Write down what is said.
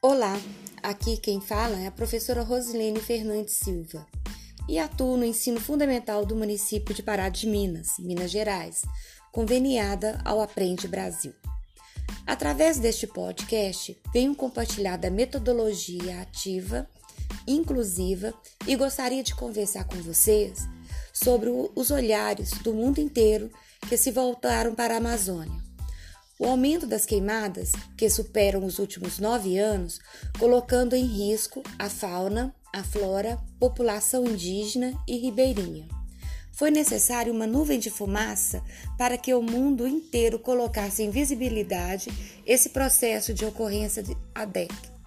Olá, aqui quem fala é a professora Rosilene Fernandes Silva e atuo no ensino fundamental do município de Pará de Minas, Minas Gerais, conveniada ao Aprende Brasil. Através deste podcast, venho compartilhar da metodologia ativa, inclusiva e gostaria de conversar com vocês sobre os olhares do mundo inteiro que se voltaram para a Amazônia. O aumento das queimadas, que superam os últimos nove anos, colocando em risco a fauna, a flora, população indígena e ribeirinha. Foi necessário uma nuvem de fumaça para que o mundo inteiro colocasse em visibilidade esse processo de ocorrência de ADEC.